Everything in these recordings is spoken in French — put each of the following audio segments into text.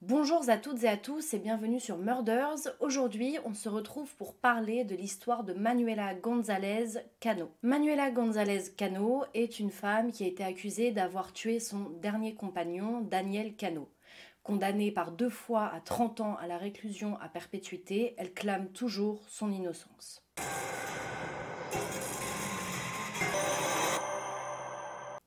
Bonjour à toutes et à tous et bienvenue sur Murders. Aujourd'hui, on se retrouve pour parler de l'histoire de Manuela González Cano. Manuela González Cano est une femme qui a été accusée d'avoir tué son dernier compagnon, Daniel Cano. Condamnée par deux fois à 30 ans à la réclusion à perpétuité, elle clame toujours son innocence.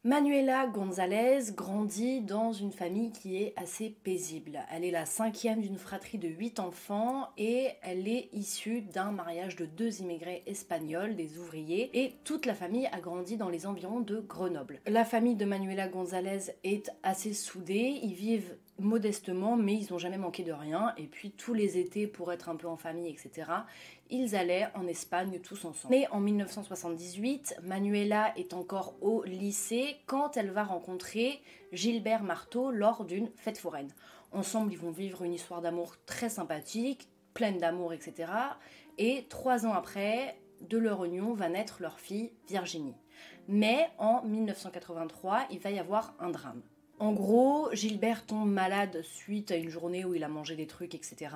Manuela González grandit dans une famille qui est assez paisible. Elle est la cinquième d'une fratrie de huit enfants et elle est issue d'un mariage de deux immigrés espagnols, des ouvriers, et toute la famille a grandi dans les environs de Grenoble. La famille de Manuela González est assez soudée, ils vivent modestement, mais ils n'ont jamais manqué de rien. Et puis tous les étés, pour être un peu en famille, etc., ils allaient en Espagne tous ensemble. Mais en 1978, Manuela est encore au lycée quand elle va rencontrer Gilbert Marteau lors d'une fête foraine. Ensemble, ils vont vivre une histoire d'amour très sympathique, pleine d'amour, etc. Et trois ans après, de leur union va naître leur fille Virginie. Mais en 1983, il va y avoir un drame. En gros, Gilbert tombe malade suite à une journée où il a mangé des trucs, etc.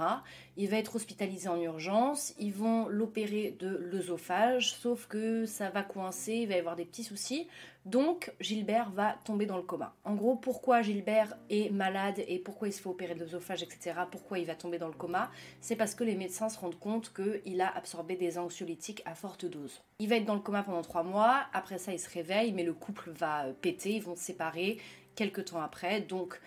Il va être hospitalisé en urgence. Ils vont l'opérer de l'œsophage, sauf que ça va coincer, il va y avoir des petits soucis. Donc, Gilbert va tomber dans le coma. En gros, pourquoi Gilbert est malade et pourquoi il se fait opérer de l'œsophage, etc. Pourquoi il va tomber dans le coma C'est parce que les médecins se rendent compte qu'il a absorbé des anxiolytiques à forte dose. Il va être dans le coma pendant trois mois. Après ça, il se réveille, mais le couple va péter, ils vont se séparer quelques temps après. Donc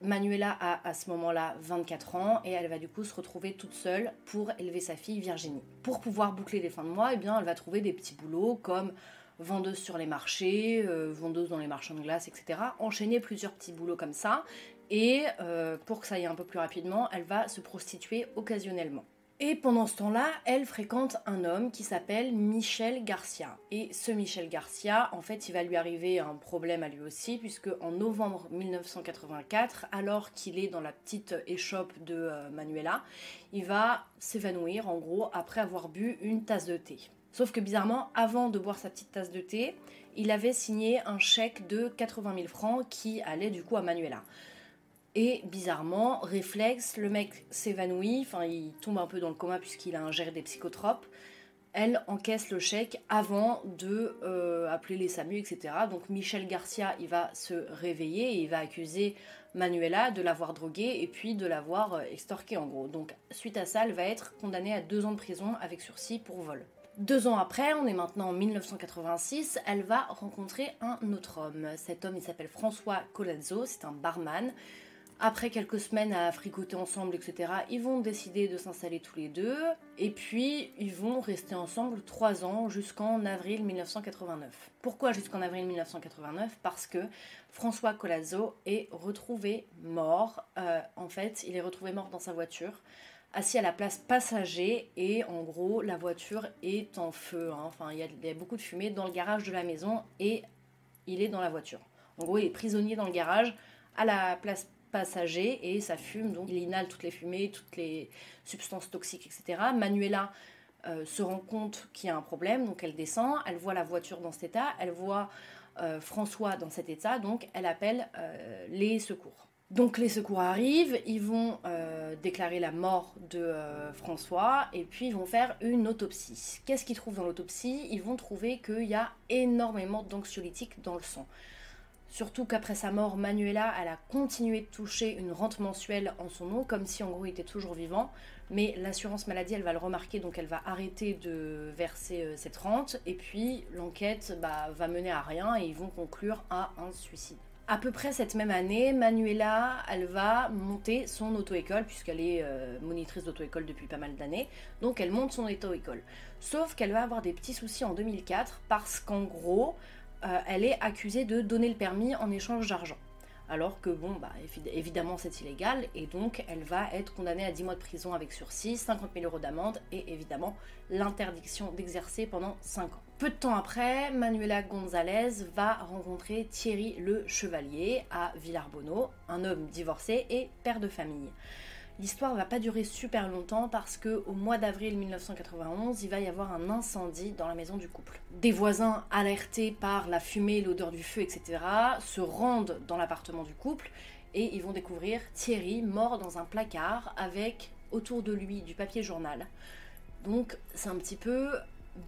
Manuela a à ce moment-là 24 ans et elle va du coup se retrouver toute seule pour élever sa fille Virginie. Pour pouvoir boucler les fins de mois, eh bien, elle va trouver des petits boulots comme vendeuse sur les marchés, euh, vendeuse dans les marchands de glace, etc. Enchaîner plusieurs petits boulots comme ça. Et euh, pour que ça aille un peu plus rapidement, elle va se prostituer occasionnellement. Et pendant ce temps-là, elle fréquente un homme qui s'appelle Michel Garcia. Et ce Michel Garcia, en fait, il va lui arriver un problème à lui aussi, puisque en novembre 1984, alors qu'il est dans la petite échoppe de euh, Manuela, il va s'évanouir, en gros, après avoir bu une tasse de thé. Sauf que bizarrement, avant de boire sa petite tasse de thé, il avait signé un chèque de 80 000 francs qui allait du coup à Manuela. Et bizarrement, réflexe, le mec s'évanouit, enfin il tombe un peu dans le coma puisqu'il a ingéré des psychotropes. Elle encaisse le chèque avant de euh, appeler les SAMU, etc. Donc Michel Garcia, il va se réveiller et il va accuser Manuela de l'avoir droguée et puis de l'avoir euh, extorquée en gros. Donc suite à ça, elle va être condamnée à deux ans de prison avec sursis pour vol. Deux ans après, on est maintenant en 1986, elle va rencontrer un autre homme. Cet homme, il s'appelle François Colazzo, c'est un barman. Après quelques semaines à fricoter ensemble, etc., ils vont décider de s'installer tous les deux. Et puis, ils vont rester ensemble trois ans jusqu'en avril 1989. Pourquoi jusqu'en avril 1989 Parce que François Colazzo est retrouvé mort. Euh, en fait, il est retrouvé mort dans sa voiture assis à la place passager et en gros la voiture est en feu. Hein. Enfin, il y, a, beaucoup de fumée dans le garage de la maison et il est dans la voiture. En gros, il est prisonnier dans le garage à la place passager et ça fume, donc il inhale toutes les fumées, toutes les substances toxiques, etc. Manuela euh, se rend compte qu'il y a un problème, donc elle descend, elle voit la voiture dans cet état, elle voit euh, François dans cet état, donc elle appelle euh, les secours. Donc les secours arrivent, ils vont déclarer la mort de François et puis ils vont faire une autopsie. Qu'est-ce qu'ils trouvent dans l'autopsie? Ils vont trouver qu'il y a énormément d'anxiolytiques dans le sang. Surtout qu'après sa mort, Manuela, elle a continué de toucher une rente mensuelle en son nom, comme si en gros il était toujours vivant. Mais l'assurance maladie, elle va le remarquer, donc elle va arrêter de verser euh, cette rente. Et puis l'enquête bah, va mener à rien et ils vont conclure à un suicide. À peu près cette même année, Manuela, elle va monter son auto-école, puisqu'elle est euh, monitrice d'auto-école depuis pas mal d'années. Donc elle monte son auto-école. Sauf qu'elle va avoir des petits soucis en 2004, parce qu'en gros, euh, elle est accusée de donner le permis en échange d'argent. Alors que, bon, bah, évidemment, c'est illégal, et donc elle va être condamnée à 10 mois de prison avec sursis, 50 000 euros d'amende, et évidemment l'interdiction d'exercer pendant 5 ans. Peu de temps après, Manuela González va rencontrer Thierry le Chevalier à Villarbonneau, un homme divorcé et père de famille. L'histoire va pas durer super longtemps parce que au mois d'avril 1991, il va y avoir un incendie dans la maison du couple. Des voisins alertés par la fumée, l'odeur du feu, etc., se rendent dans l'appartement du couple et ils vont découvrir Thierry mort dans un placard avec autour de lui du papier journal. Donc c'est un petit peu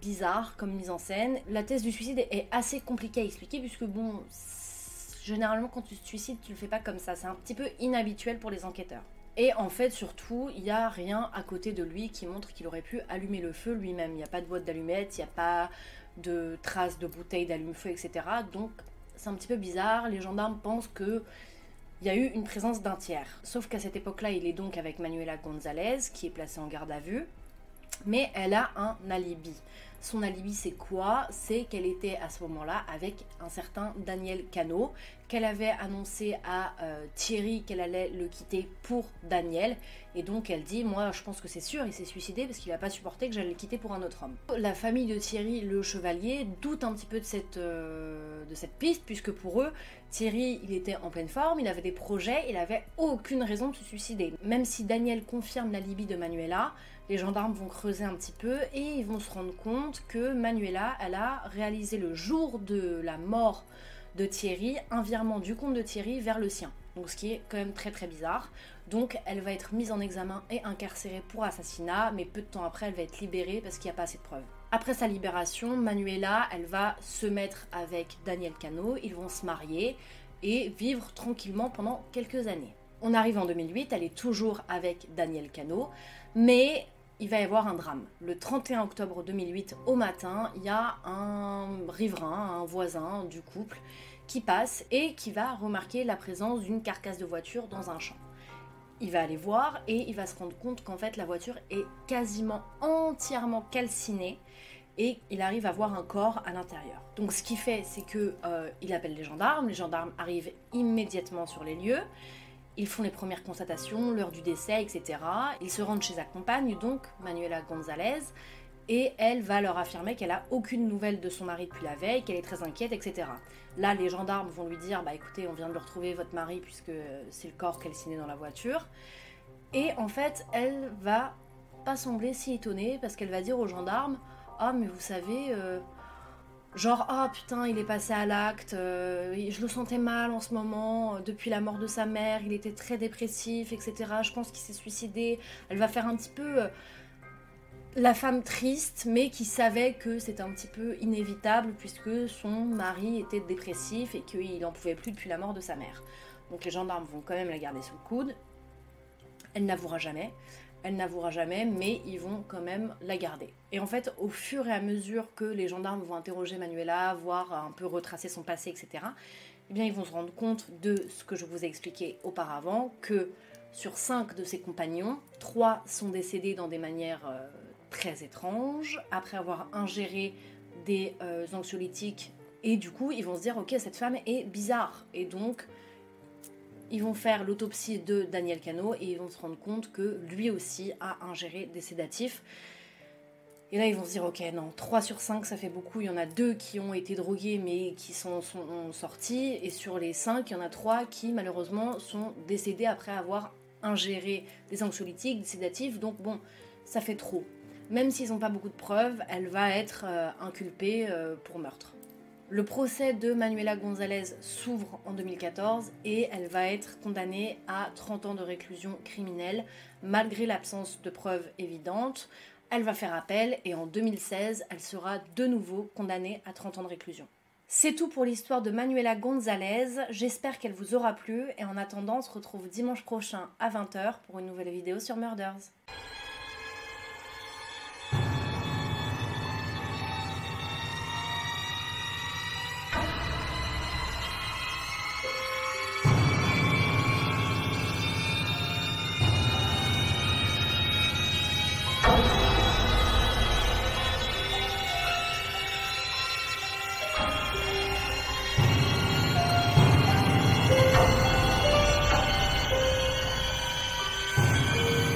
bizarre comme mise en scène. La thèse du suicide est assez compliquée à expliquer puisque bon, généralement quand tu te suicides, tu le fais pas comme ça. C'est un petit peu inhabituel pour les enquêteurs. Et en fait, surtout, il n'y a rien à côté de lui qui montre qu'il aurait pu allumer le feu lui-même. Il n'y a pas de boîte d'allumettes, il n'y a pas de traces de bouteilles d'allume-feu, etc. Donc, c'est un petit peu bizarre. Les gendarmes pensent que il y a eu une présence d'un tiers. Sauf qu'à cette époque-là, il est donc avec Manuela Gonzalez, qui est placée en garde à vue mais elle a un alibi. Son alibi, c'est quoi? C'est qu'elle était à ce moment-là avec un certain Daniel Cano, qu'elle avait annoncé à euh, Thierry qu'elle allait le quitter pour Daniel. Et donc elle dit, moi je pense que c'est sûr, il s'est suicidé parce qu'il n'a pas supporté que j'allais le quitter pour un autre homme. La famille de Thierry, le chevalier, doute un petit peu de cette, euh, piste, puisque pour eux, Thierry, il était en pleine forme, il avait des projets, il avait aucune raison de se suicider. Même si Daniel confirme l'alibi de Manuela, les gendarmes vont creuser un petit peu et ils vont se rendre compte que Manuela, elle a réalisé le jour de la mort de Thierry un virement du compte de Thierry vers le sien. Donc ce qui est quand même très très bizarre. Donc elle va être mise en examen et incarcérée pour assassinat, mais peu de temps après elle va être libérée parce qu'il n'y a pas assez de preuves. Après sa libération, Manuela, elle va se mettre avec Daniel Cano, ils vont se marier et vivre tranquillement pendant quelques années. On arrive en 2008, elle est toujours avec Daniel Cano, mais il va y avoir un drame. Le 31 octobre 2008, au matin, il y a un riverain, un voisin du couple, qui passe et qui va remarquer la présence d'une carcasse de voiture dans un champ. Il va aller voir et il va se rendre compte qu'en fait la voiture est quasiment entièrement calcinée et il arrive à voir un corps à l'intérieur. Donc ce qu'il fait, c'est que euh, il appelle les gendarmes. Les gendarmes arrivent immédiatement sur les lieux. Ils font les premières constatations, l'heure du décès, etc. Ils se rendent chez sa compagne, donc Manuela Gonzalez, et elle va leur affirmer qu'elle a aucune nouvelle de son mari depuis la veille, qu'elle est très inquiète, etc. Là, les gendarmes vont lui dire Bah écoutez, on vient de le retrouver, votre mari, puisque c'est le corps qu'elle signait dans la voiture. Et en fait, elle va pas sembler si étonnée, parce qu'elle va dire aux gendarmes Ah, mais vous savez. Euh, Genre, ah putain, il est passé à l'acte, euh, je le sentais mal en ce moment, euh, depuis la mort de sa mère, il était très dépressif, etc. Je pense qu'il s'est suicidé. Elle va faire un petit peu la femme triste, mais qui savait que c'était un petit peu inévitable puisque son mari était dépressif et qu'il n'en pouvait plus depuis la mort de sa mère. Donc les gendarmes vont quand même la garder sous le coude. Elle n'avouera jamais elle n'avouera jamais, mais ils vont quand même la garder. Et en fait, au fur et à mesure que les gendarmes vont interroger Manuela, voir un peu retracer son passé, etc., eh bien, ils vont se rendre compte de ce que je vous ai expliqué auparavant, que sur cinq de ses compagnons, trois sont décédés dans des manières euh, très étranges, après avoir ingéré des euh, anxiolytiques, et du coup, ils vont se dire, ok, cette femme est bizarre, et donc ils vont faire l'autopsie de Daniel Cano et ils vont se rendre compte que lui aussi a ingéré des sédatifs. Et là, ils vont se dire, ok, non, 3 sur 5, ça fait beaucoup. Il y en a 2 qui ont été drogués, mais qui sont, sont sortis. Et sur les 5, il y en a 3 qui, malheureusement, sont décédés après avoir ingéré des anxiolytiques, des sédatifs. Donc, bon, ça fait trop. Même s'ils n'ont pas beaucoup de preuves, elle va être euh, inculpée euh, pour meurtre. Le procès de Manuela Gonzalez s'ouvre en 2014 et elle va être condamnée à 30 ans de réclusion criminelle malgré l'absence de preuves évidentes. Elle va faire appel et en 2016, elle sera de nouveau condamnée à 30 ans de réclusion. C'est tout pour l'histoire de Manuela Gonzalez. J'espère qu'elle vous aura plu et en attendant, on se retrouve dimanche prochain à 20h pour une nouvelle vidéo sur Murders.